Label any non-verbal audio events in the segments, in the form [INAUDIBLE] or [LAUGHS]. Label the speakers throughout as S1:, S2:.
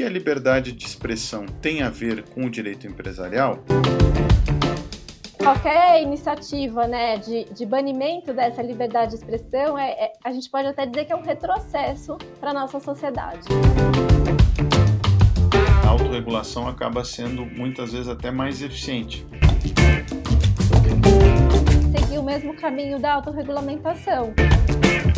S1: que a liberdade de expressão tem a ver com o direito empresarial?
S2: Qualquer iniciativa né, de, de banimento dessa liberdade de expressão, é, é, a gente pode até dizer que é um retrocesso para a nossa sociedade.
S1: A autorregulação acaba sendo muitas vezes até mais eficiente.
S2: Seguir o mesmo caminho da autorregulamentação.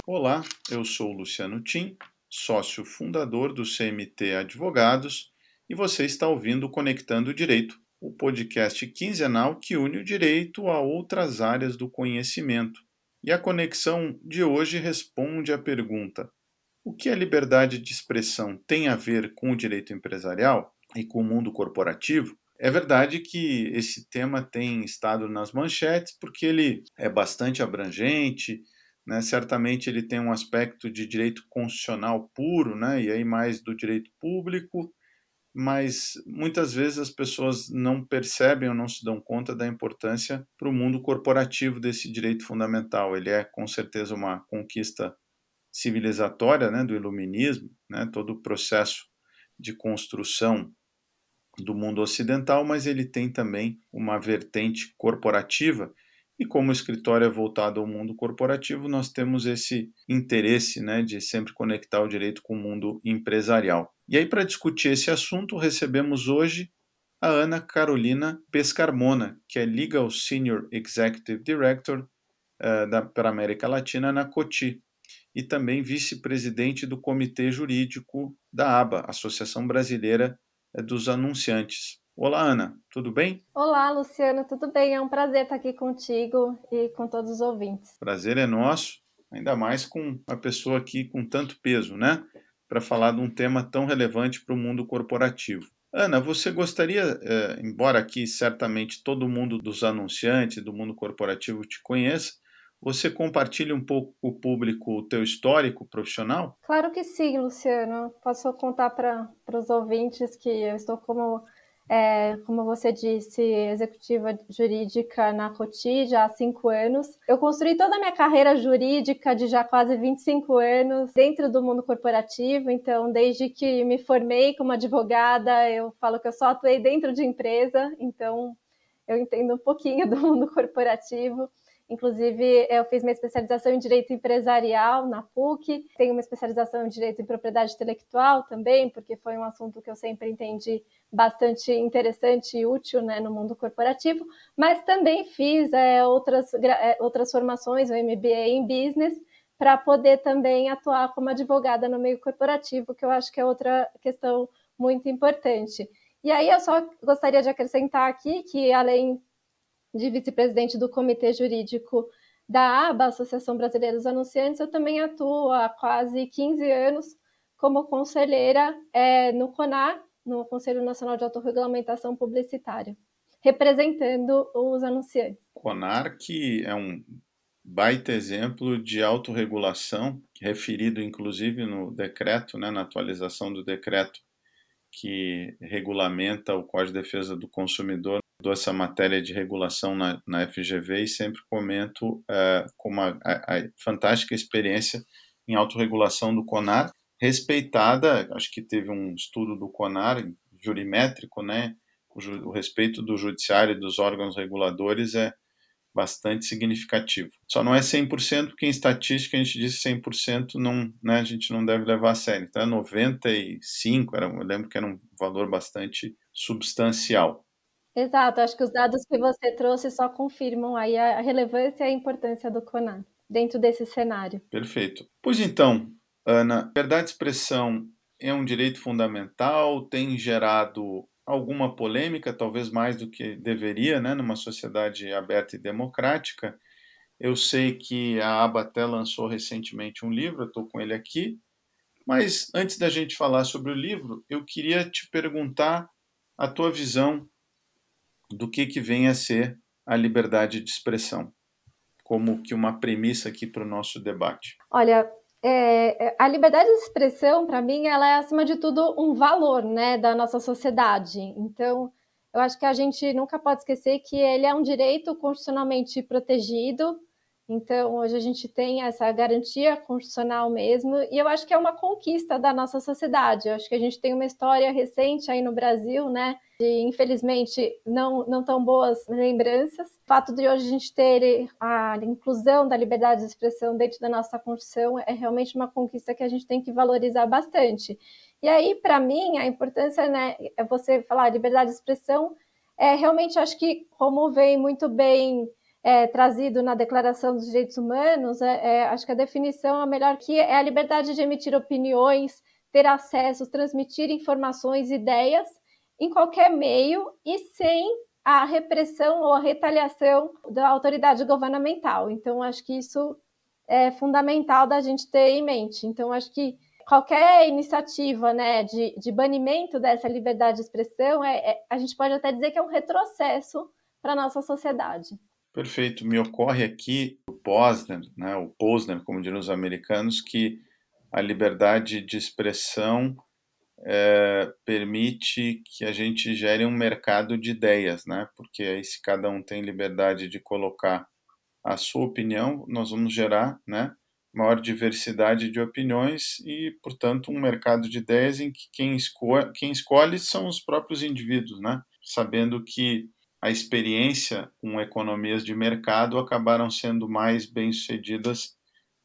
S1: Olá, eu sou o Luciano Tim, sócio fundador do CMT Advogados, e você está ouvindo Conectando o Direito, o podcast quinzenal que une o direito a outras áreas do conhecimento. E a conexão de hoje responde à pergunta: o que a liberdade de expressão tem a ver com o direito empresarial e com o mundo corporativo? É verdade que esse tema tem estado nas manchetes porque ele é bastante abrangente, né? certamente ele tem um aspecto de direito constitucional puro, né? e aí mais do direito público, mas muitas vezes as pessoas não percebem ou não se dão conta da importância para o mundo corporativo desse direito fundamental. Ele é com certeza uma conquista civilizatória né, do iluminismo, né, todo o processo de construção do mundo ocidental, mas ele tem também uma vertente corporativa e como o escritório é voltado ao mundo corporativo, nós temos esse interesse né, de sempre conectar o direito com o mundo empresarial. E aí, para discutir esse assunto, recebemos hoje a Ana Carolina Pescarmona, que é Legal Senior Executive Director uh, da, para a América Latina na COTI, e também vice-presidente do Comitê Jurídico da ABA, Associação Brasileira eh, dos Anunciantes. Olá, Ana, tudo bem?
S2: Olá, Luciano, tudo bem? É um prazer estar aqui contigo e com todos os ouvintes.
S1: Prazer é nosso, ainda mais com a pessoa aqui com tanto peso, né? Para falar de um tema tão relevante para o mundo corporativo. Ana, você gostaria, eh, embora aqui certamente todo mundo dos anunciantes, do mundo corporativo te conheça, você compartilha um pouco com o público o teu histórico profissional?
S2: Claro que sim, Luciano. Posso contar para os ouvintes que eu estou como é, como você disse, executiva jurídica na Coti já há cinco anos. Eu construí toda a minha carreira jurídica de já quase 25 anos dentro do mundo corporativo, então, desde que me formei como advogada, eu falo que eu só atuei dentro de empresa, então eu entendo um pouquinho do mundo corporativo. Inclusive, eu fiz minha especialização em direito empresarial na PUC, tenho uma especialização em direito em propriedade intelectual também, porque foi um assunto que eu sempre entendi bastante interessante e útil né, no mundo corporativo, mas também fiz é, outras, é, outras formações, o MBA em Business, para poder também atuar como advogada no meio corporativo, que eu acho que é outra questão muito importante. E aí eu só gostaria de acrescentar aqui que, além de vice-presidente do Comitê Jurídico da ABA, Associação Brasileira dos Anunciantes, eu também atuo há quase 15 anos como conselheira é, no CONAR, no Conselho Nacional de Autorregulamentação Publicitária, representando os anunciantes.
S1: CONAR, que é um baita exemplo de autorregulação, referido inclusive no decreto, né, na atualização do decreto que regulamenta o Código de Defesa do Consumidor dou essa matéria de regulação na, na FGV e sempre comento uh, como a, a, a, fantástica experiência em autorregulação do CONAR, respeitada, acho que teve um estudo do CONAR, jurimétrico, né, o, o respeito do judiciário e dos órgãos reguladores é bastante significativo. Só não é 100%, porque em estatística a gente diz 100% não, né, a gente não deve levar a sério. Então é 95, era, eu lembro que era um valor bastante substancial.
S2: Exato, acho que os dados que você trouxe só confirmam aí a relevância e a importância do CONAR dentro desse cenário.
S1: Perfeito. Pois então, Ana, verdade de expressão é um direito fundamental, tem gerado alguma polêmica, talvez mais do que deveria, né, numa sociedade aberta e democrática. Eu sei que a ABA até lançou recentemente um livro, estou com ele aqui, mas antes da gente falar sobre o livro, eu queria te perguntar a tua visão do que, que vem a ser a liberdade de expressão, como que uma premissa aqui para o nosso debate.
S2: Olha, é, é a liberdade de expressão, para mim, ela é, acima de tudo, um valor né, da nossa sociedade. Então, eu acho que a gente nunca pode esquecer que ele é um direito constitucionalmente protegido. Então, hoje a gente tem essa garantia constitucional mesmo, e eu acho que é uma conquista da nossa sociedade. Eu acho que a gente tem uma história recente aí no Brasil, né, de infelizmente não, não tão boas lembranças. O fato de hoje a gente ter a inclusão da liberdade de expressão dentro da nossa Constituição é realmente uma conquista que a gente tem que valorizar bastante. E aí, para mim, a importância né, é você falar liberdade de expressão, é realmente acho que, como vem muito bem é, trazido na Declaração dos Direitos Humanos, é, é, acho que a definição a melhor que é a liberdade de emitir opiniões, ter acesso, transmitir informações, ideias em qualquer meio e sem a repressão ou a retaliação da autoridade governamental. Então, acho que isso é fundamental da gente ter em mente. Então, acho que qualquer iniciativa né, de, de banimento dessa liberdade de expressão, é, é, a gente pode até dizer que é um retrocesso para a nossa sociedade.
S1: Perfeito. Me ocorre aqui o Posner, né, o Posner, como diriam os americanos, que a liberdade de expressão é, permite que a gente gere um mercado de ideias, né? Porque aí se cada um tem liberdade de colocar a sua opinião, nós vamos gerar, né, maior diversidade de opiniões e, portanto, um mercado de ideias em que quem escolhe, quem escolhe são os próprios indivíduos, né? Sabendo que a experiência com economias de mercado acabaram sendo mais bem-sucedidas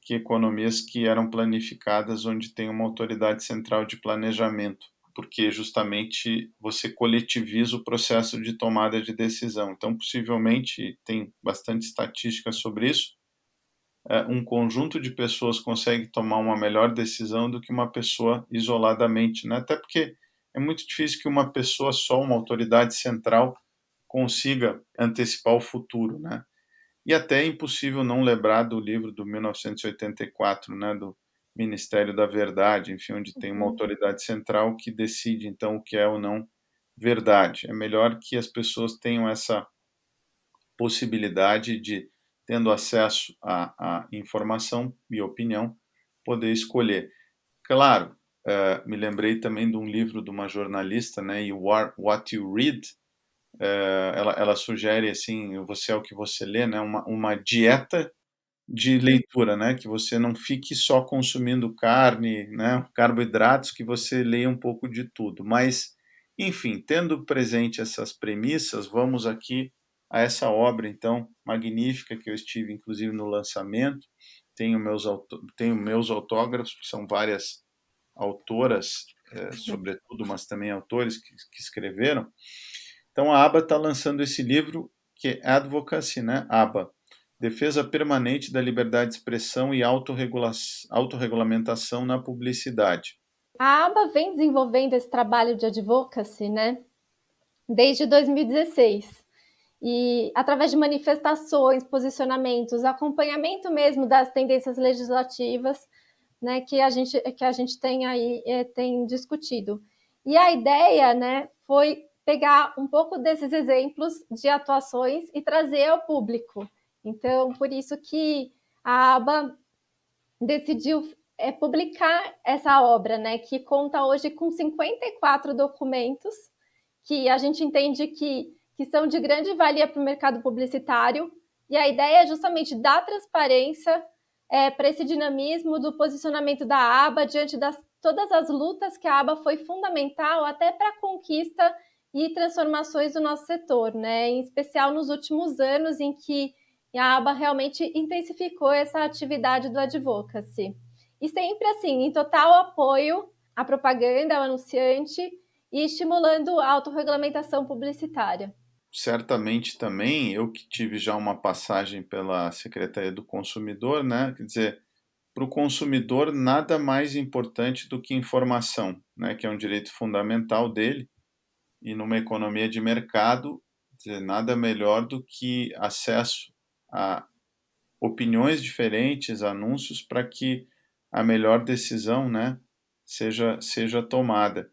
S1: que economias que eram planificadas onde tem uma autoridade central de planejamento, porque justamente você coletiviza o processo de tomada de decisão. Então, possivelmente, tem bastante estatística sobre isso, é, um conjunto de pessoas consegue tomar uma melhor decisão do que uma pessoa isoladamente, né? até porque é muito difícil que uma pessoa só, uma autoridade central, consiga antecipar o futuro, né? E até é impossível não lembrar do livro do 1984, né, do Ministério da Verdade, enfim, onde tem uma uhum. autoridade central que decide então o que é ou não verdade. É melhor que as pessoas tenham essa possibilidade de, tendo acesso à, à informação e opinião, poder escolher. Claro, uh, me lembrei também de um livro de uma jornalista, né, Are What You Read, é, ela, ela sugere assim, você é o que você lê, né? Uma, uma dieta de leitura, né? Que você não fique só consumindo carne, né? Carboidratos, que você leia um pouco de tudo. Mas, enfim, tendo presente essas premissas, vamos aqui a essa obra, então, magnífica, que eu estive, inclusive, no lançamento. Tenho meus, tenho meus autógrafos, que são várias autoras, é, sobretudo, mas também autores que, que escreveram. Então a ABA está lançando esse livro que é Advocacy, né? ABA, Defesa Permanente da Liberdade de Expressão e Autorregulamentação na Publicidade.
S2: A ABA vem desenvolvendo esse trabalho de advocacy, né? Desde 2016. E através de manifestações, posicionamentos, acompanhamento mesmo das tendências legislativas, né, que a gente que a gente tem aí é, tem discutido. E a ideia, né, foi pegar um pouco desses exemplos de atuações e trazer ao público. Então, por isso que a aba decidiu é, publicar essa obra, né, que conta hoje com 54 documentos que a gente entende que, que são de grande valia para o mercado publicitário. E a ideia é justamente dar transparência é, para esse dinamismo do posicionamento da aba diante das todas as lutas que a aba foi fundamental até para a conquista e transformações do nosso setor, né? Em especial nos últimos anos em que a aba realmente intensificou essa atividade do advocacy. E sempre assim, em total apoio à propaganda, ao anunciante e estimulando a autorregulamentação publicitária.
S1: Certamente também, eu que tive já uma passagem pela Secretaria do Consumidor, né? Quer dizer, para o consumidor nada mais importante do que informação, né? Que é um direito fundamental dele e numa economia de mercado, nada melhor do que acesso a opiniões diferentes, anúncios, para que a melhor decisão né, seja, seja tomada.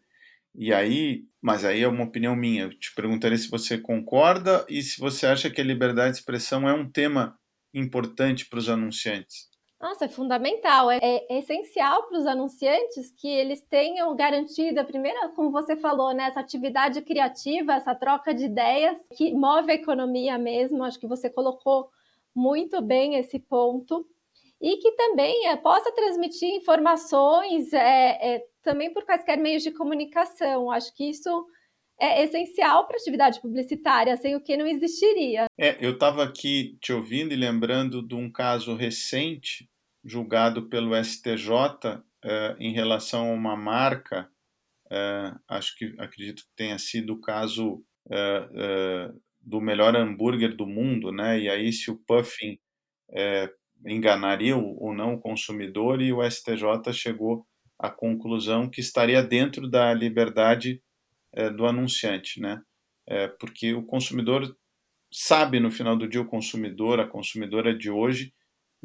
S1: E aí, mas aí é uma opinião minha, eu te perguntaria se você concorda e se você acha que a liberdade de expressão é um tema importante para os anunciantes.
S2: Nossa, é fundamental. É, é essencial para os anunciantes que eles tenham garantido a primeira, como você falou, né, essa atividade criativa, essa troca de ideias que move a economia mesmo. Acho que você colocou muito bem esse ponto e que também é, possa transmitir informações é, é, também por quaisquer meios de comunicação. Acho que isso é essencial para a atividade publicitária, sem o que não existiria.
S1: É, eu estava aqui te ouvindo e lembrando de um caso recente julgado pelo STJ é, em relação a uma marca, é, acho que acredito que tenha sido o caso é, do melhor hambúrguer do mundo, né? E aí se o Puffin enganaria ou não o consumidor e o STJ chegou à conclusão que estaria dentro da liberdade do anunciante, né? Porque o consumidor sabe no final do dia o consumidor, a consumidora de hoje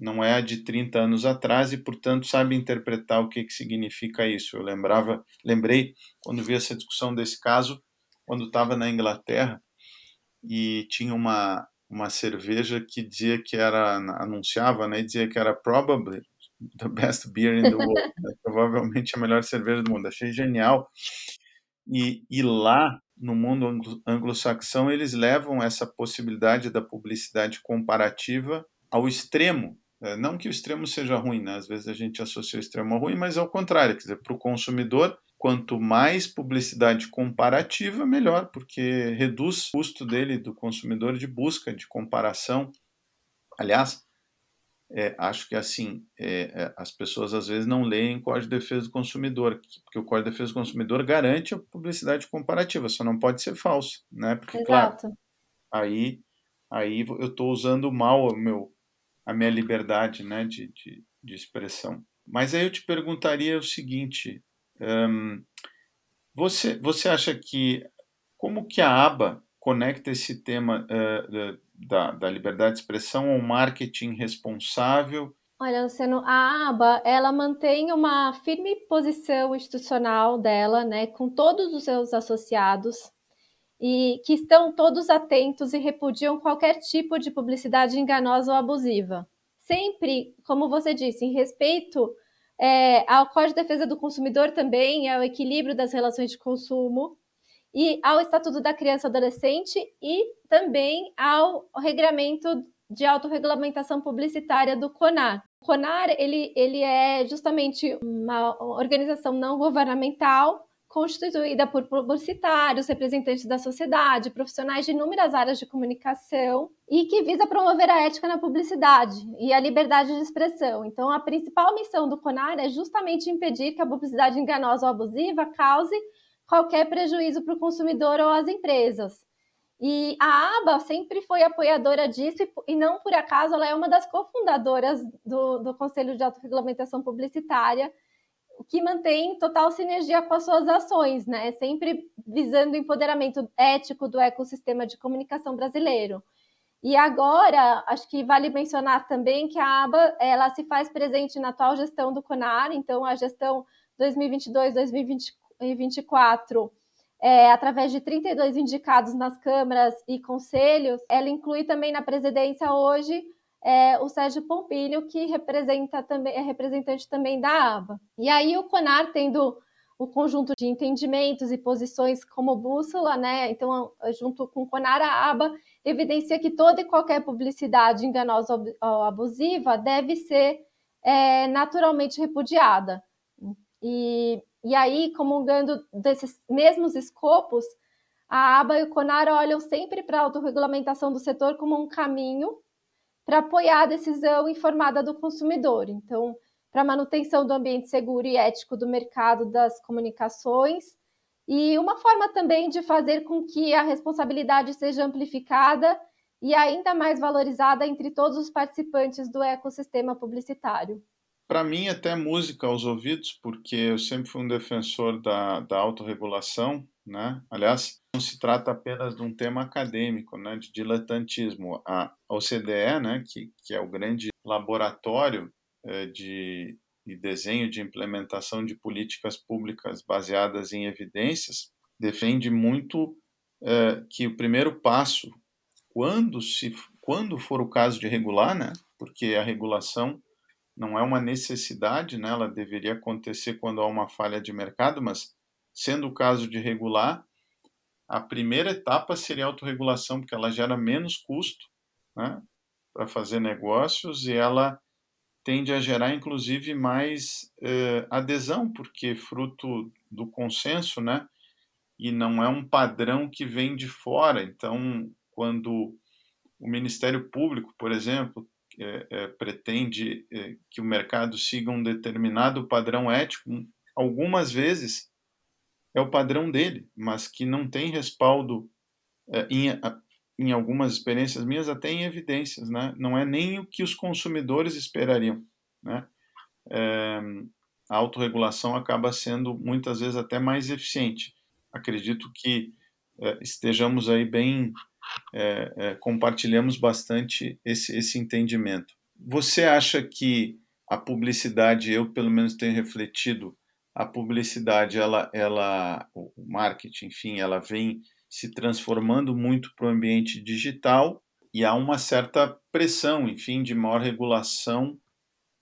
S1: não é a de 30 anos atrás e portanto sabe interpretar o que, que significa isso. Eu lembrava, lembrei quando vi essa discussão desse caso quando estava na Inglaterra e tinha uma uma cerveja que dizia que era anunciava, né, dizia que era probably the best beer in the world, [LAUGHS] né, provavelmente a melhor cerveja do mundo. Achei genial. E, e lá no mundo anglo-saxão eles levam essa possibilidade da publicidade comparativa ao extremo. É, não que o extremo seja ruim, né? às vezes a gente associa o extremo ao ruim, mas ao contrário, quer dizer, para o consumidor quanto mais publicidade comparativa, melhor, porque reduz o custo dele, do consumidor, de busca, de comparação. Aliás, é, acho que assim, é, é, as pessoas às vezes não leem o Código de Defesa do Consumidor, porque o Código de Defesa do Consumidor garante a publicidade comparativa, só não pode ser falso, né? Porque, Exato. claro, aí, aí eu estou usando mal o meu, a minha liberdade né, de, de, de expressão. Mas aí eu te perguntaria o seguinte, um, você, você acha que como que a aba conecta esse tema uh, da, da liberdade de expressão ao marketing responsável?
S2: Olha, Luciano, a aba ela mantém uma firme posição institucional dela, né, com todos os seus associados e que estão todos atentos e repudiam qualquer tipo de publicidade enganosa ou abusiva. Sempre, como você disse, em respeito é, ao Código de Defesa do Consumidor também, ao equilíbrio das relações de consumo, e ao Estatuto da Criança e Adolescente e também ao regramento de autorregulamentação publicitária do CONAR. O CONAR ele, ele é justamente uma organização não governamental constituída por publicitários, representantes da sociedade, profissionais de inúmeras áreas de comunicação e que visa promover a ética na publicidade e a liberdade de expressão. Então, a principal missão do CONAR é justamente impedir que a publicidade enganosa ou abusiva cause qualquer prejuízo para o consumidor ou às empresas. E a ABA sempre foi apoiadora disso e, não por acaso ela é uma das cofundadoras do, do Conselho de Autorregulamentação Publicitária, que mantém total sinergia com as suas ações, né? Sempre visando o empoderamento ético do ecossistema de comunicação brasileiro. E agora, acho que vale mencionar também que a aba ela se faz presente na atual gestão do CONAR, então a gestão 2022-2024, é, através de 32 indicados nas câmaras e conselhos, ela inclui também na presidência hoje é, o Sérgio Pompilho, que representa também, é representante também da ABA. E aí o CONAR tendo o conjunto de entendimentos e posições como bússola, né? Então, junto com o CONAR, a ABA evidencia que toda e qualquer publicidade enganosa ou abusiva deve ser é, naturalmente repudiada. E, e aí, comungando desses mesmos escopos, a ABA e o CONAR olham sempre para a autorregulamentação do setor como um caminho para apoiar a decisão informada do consumidor. Então, para manutenção do ambiente seguro e ético do mercado das comunicações, e uma forma também de fazer com que a responsabilidade seja amplificada e ainda mais valorizada entre todos os participantes do ecossistema publicitário.
S1: Para mim, até música aos ouvidos, porque eu sempre fui um defensor da, da autorregulação, né? Aliás, não se trata apenas de um tema acadêmico, né, de diletantismo. A OCDE, né, que, que é o grande laboratório é, de, de desenho de implementação de políticas públicas baseadas em evidências, defende muito é, que o primeiro passo, quando, se, quando for o caso de regular, né, porque a regulação não é uma necessidade, né, ela deveria acontecer quando há uma falha de mercado, mas sendo o caso de regular, a primeira etapa seria a autorregulação, porque ela gera menos custo, né? para fazer negócios e ela tende a gerar, inclusive, mais eh, adesão, porque fruto do consenso, né? E não é um padrão que vem de fora. Então, quando o Ministério Público, por exemplo, é, é, pretende é, que o mercado siga um determinado padrão ético, algumas vezes é o padrão dele, mas que não tem respaldo é, em, em algumas experiências minhas até em evidências, né? Não é nem o que os consumidores esperariam, né? É, a autorregulação acaba sendo muitas vezes até mais eficiente. Acredito que é, estejamos aí bem é, é, compartilhamos bastante esse, esse entendimento. Você acha que a publicidade, eu pelo menos tenho refletido, a publicidade, ela, ela, o marketing, enfim, ela vem se transformando muito para o ambiente digital e há uma certa pressão, enfim, de maior regulação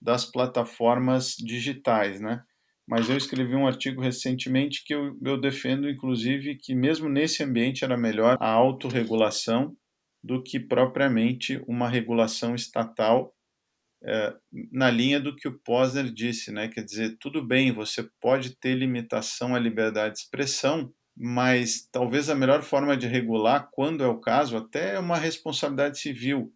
S1: das plataformas digitais, né? Mas eu escrevi um artigo recentemente que eu, eu defendo, inclusive, que mesmo nesse ambiente era melhor a autorregulação do que propriamente uma regulação estatal é, na linha do que o Posner disse, né? Quer dizer, tudo bem, você pode ter limitação à liberdade de expressão, mas talvez a melhor forma de regular, quando é o caso, até é uma responsabilidade civil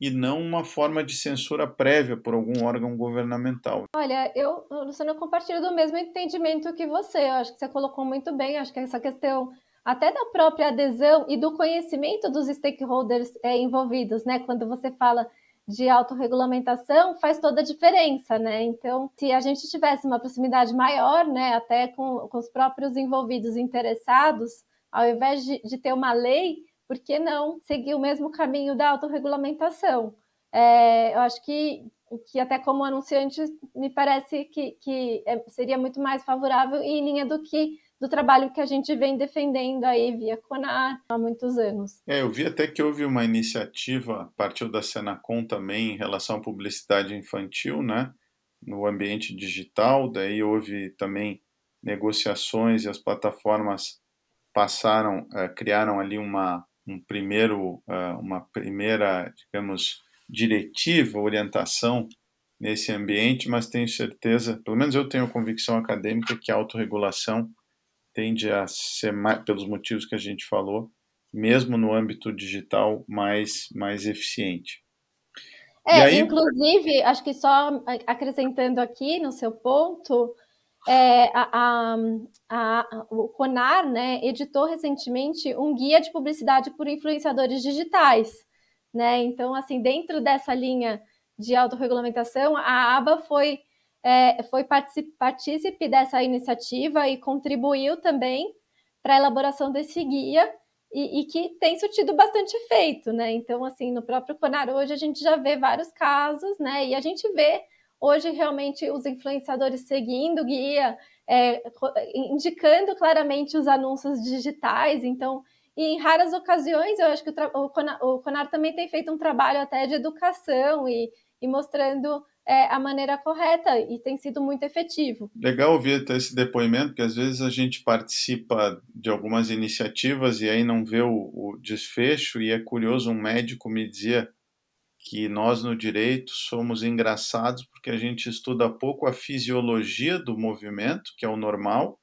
S1: e não uma forma de censura prévia por algum órgão governamental.
S2: Olha, eu, Luciano, eu compartilho do mesmo entendimento que você. Eu acho que você colocou muito bem. Acho que essa questão até da própria adesão e do conhecimento dos stakeholders é, envolvidos, né? Quando você fala de autorregulamentação, faz toda a diferença, né? Então, se a gente tivesse uma proximidade maior, né, até com, com os próprios envolvidos interessados, ao invés de, de ter uma lei, por que não seguir o mesmo caminho da autorregulamentação? É, eu acho que, que até como anunciante me parece que, que é, seria muito mais favorável em linha do que do trabalho que a gente vem defendendo aí via CONAR há muitos anos.
S1: É, eu vi até que houve uma iniciativa, partiu da Senacom também, em relação à publicidade infantil, né, no ambiente digital, daí houve também negociações e as plataformas passaram, uh, criaram ali uma, um primeiro, uh, uma primeira, digamos, diretiva, orientação nesse ambiente, mas tenho certeza, pelo menos eu tenho convicção acadêmica que a autorregulação tende a ser, mais, pelos motivos que a gente falou, mesmo no âmbito digital, mais, mais eficiente.
S2: É, aí... inclusive, acho que só acrescentando aqui no seu ponto, é, a, a, a, o CONAR né, editou recentemente um guia de publicidade por influenciadores digitais. Né? Então, assim, dentro dessa linha de autorregulamentação, a ABA foi é, foi partícipe dessa iniciativa e contribuiu também para a elaboração desse guia e, e, que tem surtido bastante efeito, né? Então, assim, no próprio Conar hoje a gente já vê vários casos, né? E a gente vê hoje realmente os influenciadores seguindo o guia, é, indicando claramente os anúncios digitais, então e em raras ocasiões, eu acho que o, Conar, o Conar também tem feito um trabalho até de educação e, e mostrando é, a maneira correta e tem sido muito efetivo.
S1: Legal ouvir esse depoimento, porque às vezes a gente participa de algumas iniciativas e aí não vê o, o desfecho, e é curioso, um médico me dizia que nós no direito somos engraçados porque a gente estuda pouco a fisiologia do movimento, que é o normal,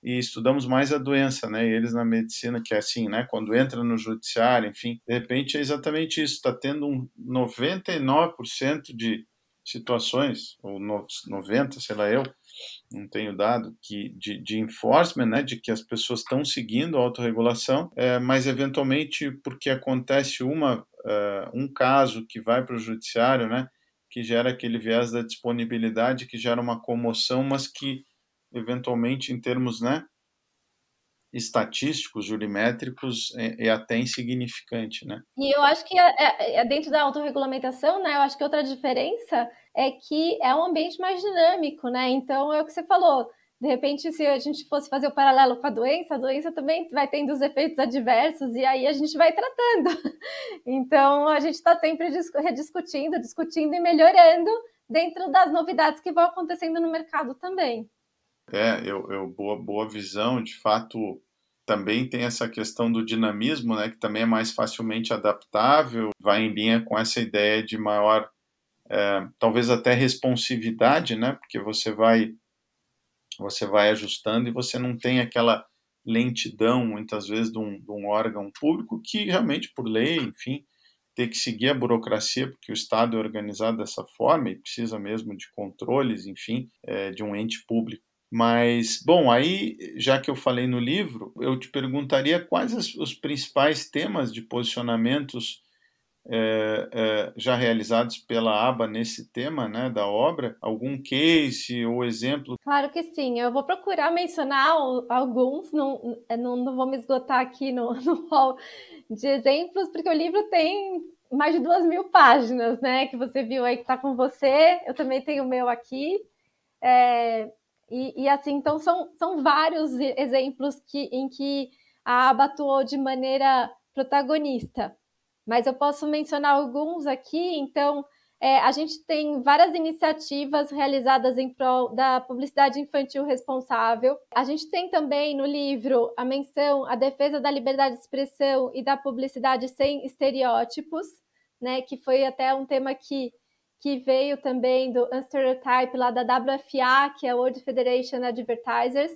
S1: e estudamos mais a doença, né? E eles na medicina, que é assim, né? Quando entra no judiciário, enfim, de repente é exatamente isso, está tendo um 99% de situações, ou 90, sei lá eu, não tenho dado, que, de, de enforcement, né, de que as pessoas estão seguindo a autorregulação, é, mas eventualmente porque acontece uma, uh, um caso que vai para o judiciário, né, que gera aquele viés da disponibilidade, que gera uma comoção, mas que eventualmente em termos, né, estatísticos, jurimétricos, é, é, até insignificante, né?
S2: E eu acho que é, é, é, dentro da autorregulamentação, né? Eu acho que outra diferença é que é um ambiente mais dinâmico, né? Então é o que você falou. De repente, se a gente fosse fazer o paralelo com a doença, a doença também vai tendo os efeitos adversos e aí a gente vai tratando. [LAUGHS] Então a gente está sempre rediscutindo, discutindo e melhorando dentro das novidades que vão acontecendo no mercado também.
S1: É, eu, eu boa, boa visão, de fato, também tem essa questão do dinamismo, né, que também é mais facilmente adaptável, vai em linha com essa ideia de maior, é, talvez até responsividade, né, porque você vai você vai ajustando e você não tem aquela lentidão, muitas vezes, de um, de um órgão público que realmente, por lei, enfim, tem que seguir a burocracia, porque o Estado é organizado dessa forma e precisa mesmo de controles, enfim, é, de um ente público. Mas, bom, aí, já que eu falei no livro, eu te perguntaria quais os principais temas de posicionamentos é, é, já realizados pela aba nesse tema né, da obra? Algum case ou exemplo?
S2: Claro que sim, eu vou procurar mencionar alguns, não, não, não vou me esgotar aqui no, [LAUGHS] no hall de exemplos, porque o livro tem mais de duas mil páginas, né? Que você viu aí que está com você, eu também tenho o meu aqui. É, e, e, assim, então são, são vários exemplos que, em que a aba atuou de maneira protagonista. Mas eu posso mencionar alguns aqui, então é, a gente tem várias iniciativas realizadas em prol da publicidade infantil responsável. A gente tem também no livro a menção à defesa da liberdade de expressão e da publicidade sem estereótipos, né, que foi até um tema que que veio também do Unstereotype lá da WFA, que é a World Federation Advertisers,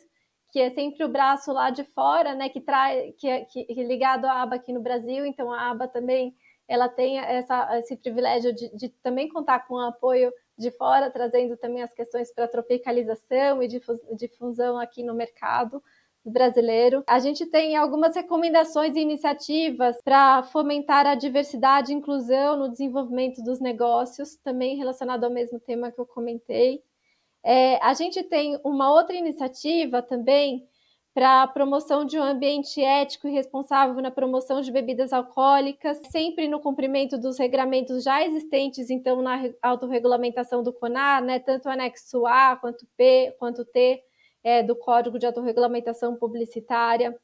S2: que é sempre o braço lá de fora, né, que traz, que, é, que, ligado à aba aqui no Brasil. Então a aba também ela tem essa, esse privilégio de, de também contar com o apoio de fora, trazendo também as questões para tropicalização e difusão aqui no mercado brasileiro. A gente tem algumas recomendações e iniciativas para fomentar a diversidade e inclusão no desenvolvimento dos negócios, também relacionado ao mesmo tema que eu comentei. É, a gente tem uma outra iniciativa também para a promoção de um ambiente ético e responsável na promoção de bebidas alcoólicas, sempre no cumprimento dos regramentos já existentes, então, na autorregulamentação do CONAR, né, tanto o anexo A quanto P, quanto T, é, do Código de Autorregulamentação Publicitária.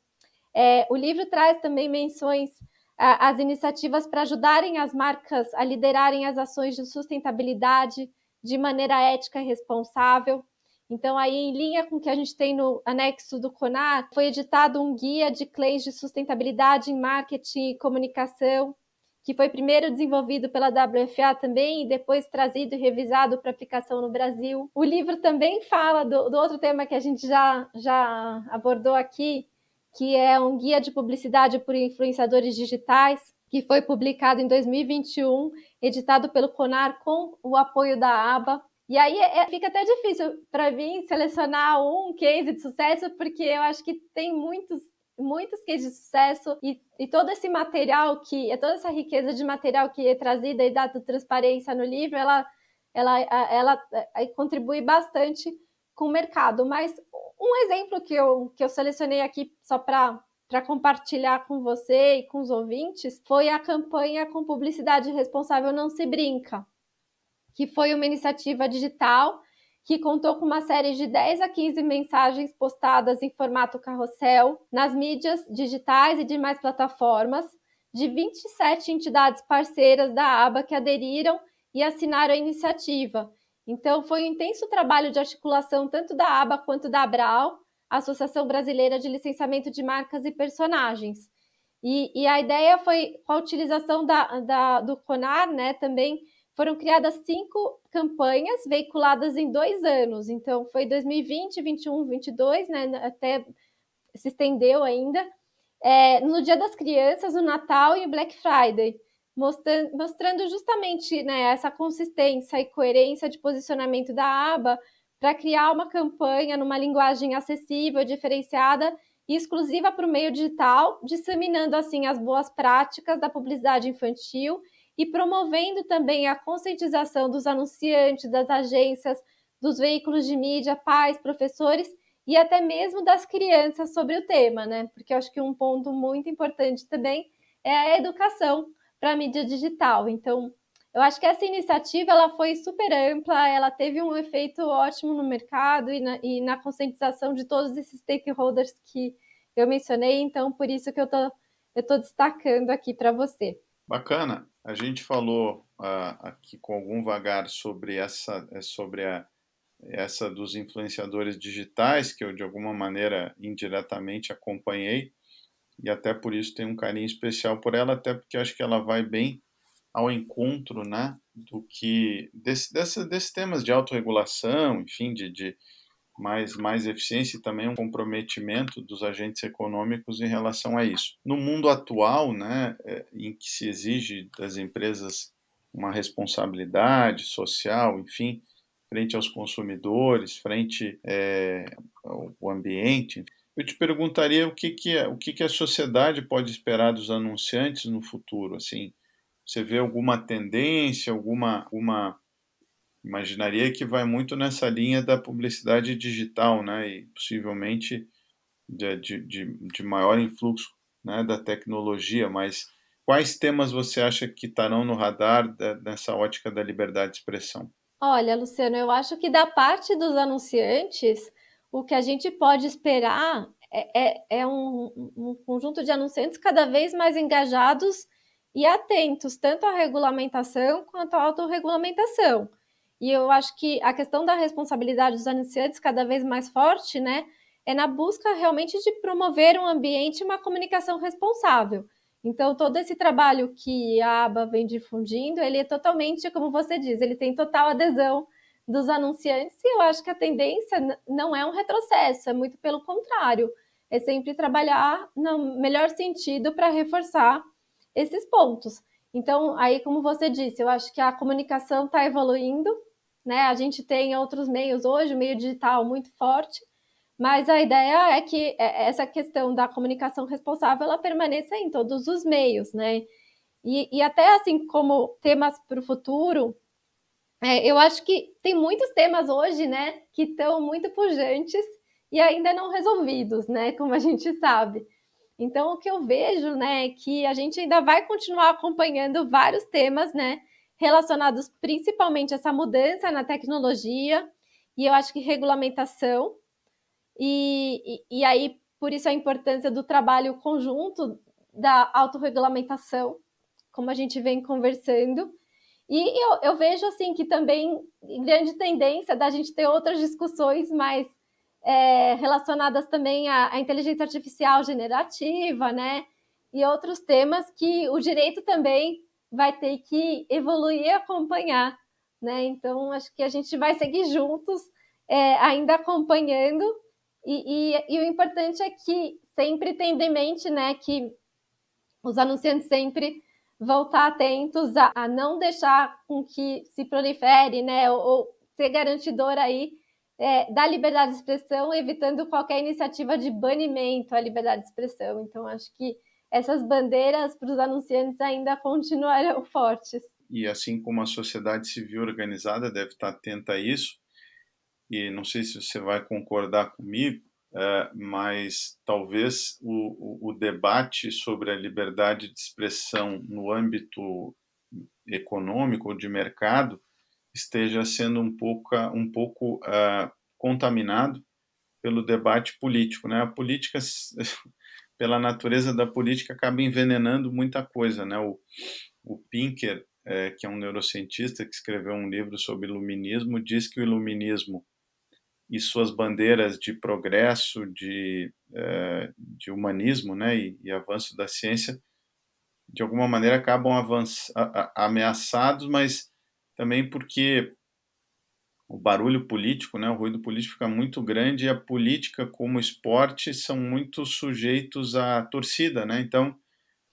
S2: É, o livro traz também menções às iniciativas para ajudarem as marcas a liderarem as ações de sustentabilidade de maneira ética e responsável. Então, aí, em linha com o que a gente tem no anexo do CONAR, foi editado um guia de claims de sustentabilidade em marketing e comunicação, que foi primeiro desenvolvido pela WFA também e depois trazido e revisado para aplicação no Brasil. O livro também fala do, do outro tema que a gente já, já abordou aqui, que é um guia de publicidade por influenciadores digitais, que foi publicado em 2021, editado pelo CONAR com o apoio da ABA. E aí é, fica até difícil para mim selecionar um case de sucesso, porque eu acho que tem muitos muitos cases de sucesso e, e todo esse material que, toda essa riqueza de material que é trazida e dada transparência no livro, ela, ela, ela, ela é, contribui bastante com o mercado. Mas um exemplo que eu, que eu selecionei aqui só para para compartilhar com você e com os ouvintes foi a campanha com publicidade responsável Não Se Brinca, que foi uma iniciativa digital que contou com uma série de 10 a 15 mensagens postadas em formato carrossel nas mídias digitais e demais plataformas, de 27 entidades parceiras da aba que aderiram e assinaram a iniciativa. Então, foi um intenso trabalho de articulação tanto da aba quanto da Abral, Associação Brasileira de Licenciamento de Marcas e Personagens. E, e a ideia foi, com a utilização da, da, do CONAR, né, também foram criadas cinco campanhas veiculadas em dois anos. Então, foi 2020, 21, 22, né? Até se estendeu ainda. É, no Dia das Crianças, no Natal e o Black Friday, mostrando, mostrando justamente né, essa consistência e coerência de posicionamento da aba para criar uma campanha numa linguagem acessível, diferenciada e exclusiva para o meio digital, disseminando assim as boas práticas da publicidade infantil e promovendo também a conscientização dos anunciantes, das agências, dos veículos de mídia, pais, professores e até mesmo das crianças sobre o tema, né? Porque eu acho que um ponto muito importante também é a educação para a mídia digital. Então, eu acho que essa iniciativa ela foi super ampla, ela teve um efeito ótimo no mercado e na, e na conscientização de todos esses stakeholders que eu mencionei, então por isso que eu tô, estou destacando aqui para você.
S1: Bacana. A gente falou uh, aqui com algum vagar sobre essa, é, sobre a, essa dos influenciadores digitais, que eu de alguma maneira indiretamente acompanhei. e até por isso tenho um carinho especial por ela, até porque acho que ela vai bem ao encontro, né, do que desse, desses temas de autorregulação, enfim, de, de mais, mais eficiência e também um comprometimento dos agentes econômicos em relação a isso. No mundo atual, né, é, em que se exige das empresas uma responsabilidade social, enfim, frente aos consumidores, frente é, ao ambiente, eu te perguntaria o que, que, o que, que a sociedade pode esperar dos anunciantes no futuro, assim, você vê alguma tendência, alguma, alguma imaginaria que vai muito nessa linha da publicidade digital, né? E possivelmente de, de, de maior influxo né, da tecnologia, mas quais temas você acha que estarão no radar nessa ótica da liberdade de expressão?
S2: Olha, Luciano, eu acho que da parte dos anunciantes, o que a gente pode esperar é, é, é um, um conjunto de anunciantes cada vez mais engajados e atentos tanto à regulamentação quanto à autorregulamentação. E eu acho que a questão da responsabilidade dos anunciantes cada vez mais forte, né, é na busca realmente de promover um ambiente e uma comunicação responsável. Então, todo esse trabalho que a ABA vem difundindo, ele é totalmente, como você diz, ele tem total adesão dos anunciantes, e eu acho que a tendência não é um retrocesso, é muito pelo contrário, é sempre trabalhar no melhor sentido para reforçar esses pontos. Então, aí, como você disse, eu acho que a comunicação está evoluindo, né? A gente tem outros meios hoje, o meio digital muito forte, mas a ideia é que é, essa questão da comunicação responsável ela permaneça em todos os meios, né? E, e até assim como temas para o futuro, é, eu acho que tem muitos temas hoje, né, que estão muito pujantes e ainda não resolvidos, né, como a gente sabe. Então, o que eu vejo, né, é que a gente ainda vai continuar acompanhando vários temas, né, relacionados principalmente a essa mudança na tecnologia, e eu acho que regulamentação, e, e, e aí, por isso a importância do trabalho conjunto da autorregulamentação, como a gente vem conversando, e eu, eu vejo, assim, que também grande tendência da gente ter outras discussões mais é, relacionadas também à, à, inteligência artificial generativa, né? E outros temas que o direito também vai ter que evoluir e acompanhar, né? Então, acho que a gente vai seguir juntos, é, ainda acompanhando, e, e, e, o importante é que sempre tendo em mente, né, que os anunciantes sempre vão estar atentos a, a não deixar com que se prolifere, né, ou, ou ser garantidor aí é, da liberdade de expressão, evitando qualquer iniciativa de banimento à liberdade de expressão. Então, acho que essas bandeiras para os anunciantes ainda continuarão [LAUGHS] fortes.
S1: E assim como a sociedade civil organizada deve estar atenta a isso, e não sei se você vai concordar comigo, é, mas talvez o, o, debate sobre a liberdade de expressão no âmbito econômico ou de mercado esteja sendo um pouco, um pouco uh, contaminado pelo debate político. Né? A política, pela natureza da política, acaba envenenando muita coisa. Né? O, o Pinker, é, que é um neurocientista que escreveu um livro sobre iluminismo, diz que o iluminismo e suas bandeiras de progresso, de, é, de humanismo né, e, e, avanço da ciência, de alguma maneira acabam ameaçados, mas também porque o barulho político, né, o ruído político fica muito grande e a política como esporte são muito sujeitos à torcida, né? Então,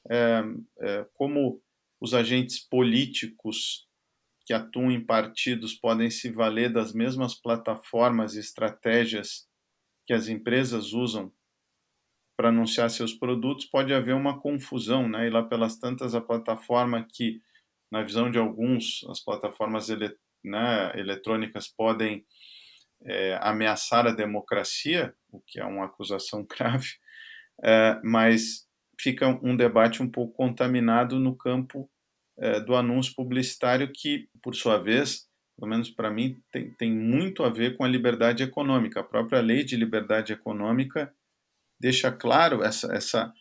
S1: é, é, como os agentes políticos que atuam em partidos podem se valer das mesmas plataformas e estratégias que as empresas usam para anunciar seus produtos, pode haver uma confusão, né? E lá pelas tantas a plataforma que na visão de alguns, as plataformas ele, né, eletrônicas podem é, ameaçar a democracia, o que é uma acusação [LAUGHS] grave, é, mas fica um debate um pouco contaminado no campo é, do anúncio publicitário, que, por sua vez, pelo menos para mim, tem, tem muito a ver com a liberdade econômica. A própria lei de liberdade econômica deixa claro essa, essa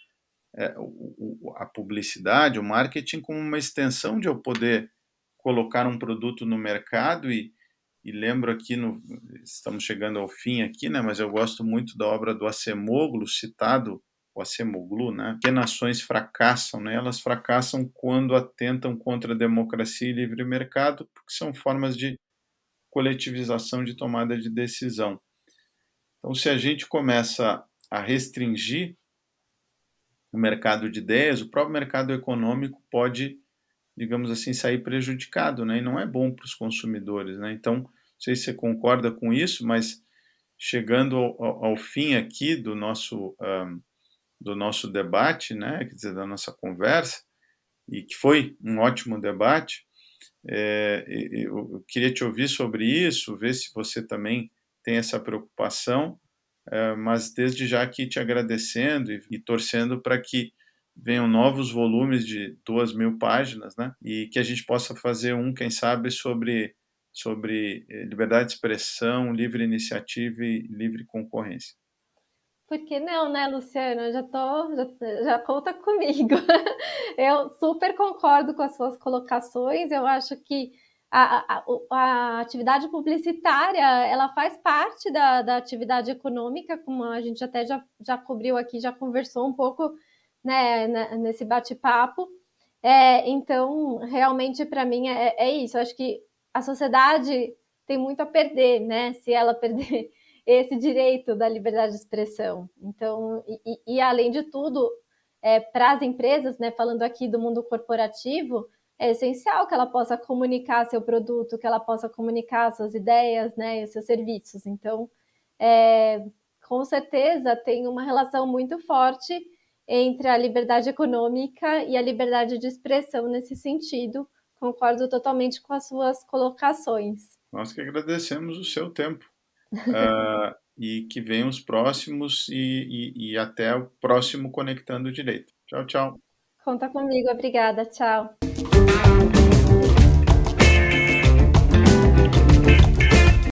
S1: é, o, a publicidade, o marketing, como uma extensão de eu poder colocar um produto no mercado e, e lembro aqui, no, estamos chegando ao fim aqui, né, mas eu gosto muito da obra do Acemoglu, citado o Acemoglu, né? Que nações fracassam, né? Elas fracassam quando atentam contra a democracia e livre mercado, porque são formas de coletivização de tomada de decisão. Então, se a gente começa a restringir o mercado de ideias, o próprio mercado econômico pode, digamos assim, sair prejudicado, né? E não é bom para os consumidores, né? Então, não sei se você concorda com isso, mas chegando ao, ao fim aqui do nosso um, do nosso debate, né, quer dizer, da nossa conversa, e que foi um ótimo debate. É, eu, queria te ouvir sobre isso, ver se você também tem essa preocupação, é, mas desde já aqui te agradecendo e, e torcendo para que venham novos volumes de duas mil páginas, né, e que a gente possa fazer um, quem sabe, sobre sobre eh, liberdade de expressão, livre iniciativa e livre concorrência.
S2: Por que não, né, Luciano? Já tô, já, já conta [LAUGHS] comigo. Eu super concordo com as suas colocações. Eu acho que a, a, a, atividade publicitária ela faz parte da, da, atividade econômica, como a gente até já, já cobriu aqui, já conversou um pouco né, nesse bate-papo. É, então, realmente, para mim, é, é, isso. Eu acho que a sociedade tem muito a perder, né? Se ela [LAUGHS] perder esse direito da liberdade de expressão. Então, e, e além de tudo, é, para as empresas, né, falando aqui do mundo corporativo, é essencial que ela possa comunicar seu produto, que ela possa comunicar suas ideias, né, e seus serviços. Então, é, com certeza tem uma relação muito forte entre a liberdade econômica e a liberdade de expressão nesse sentido. Concordo totalmente com as suas colocações.
S1: Nós que agradecemos o seu tempo uh, [LAUGHS] e que venham os próximos e, e, e até o próximo Conectando Direito. Tchau, tchau.
S2: Conta comigo, obrigada, tchau.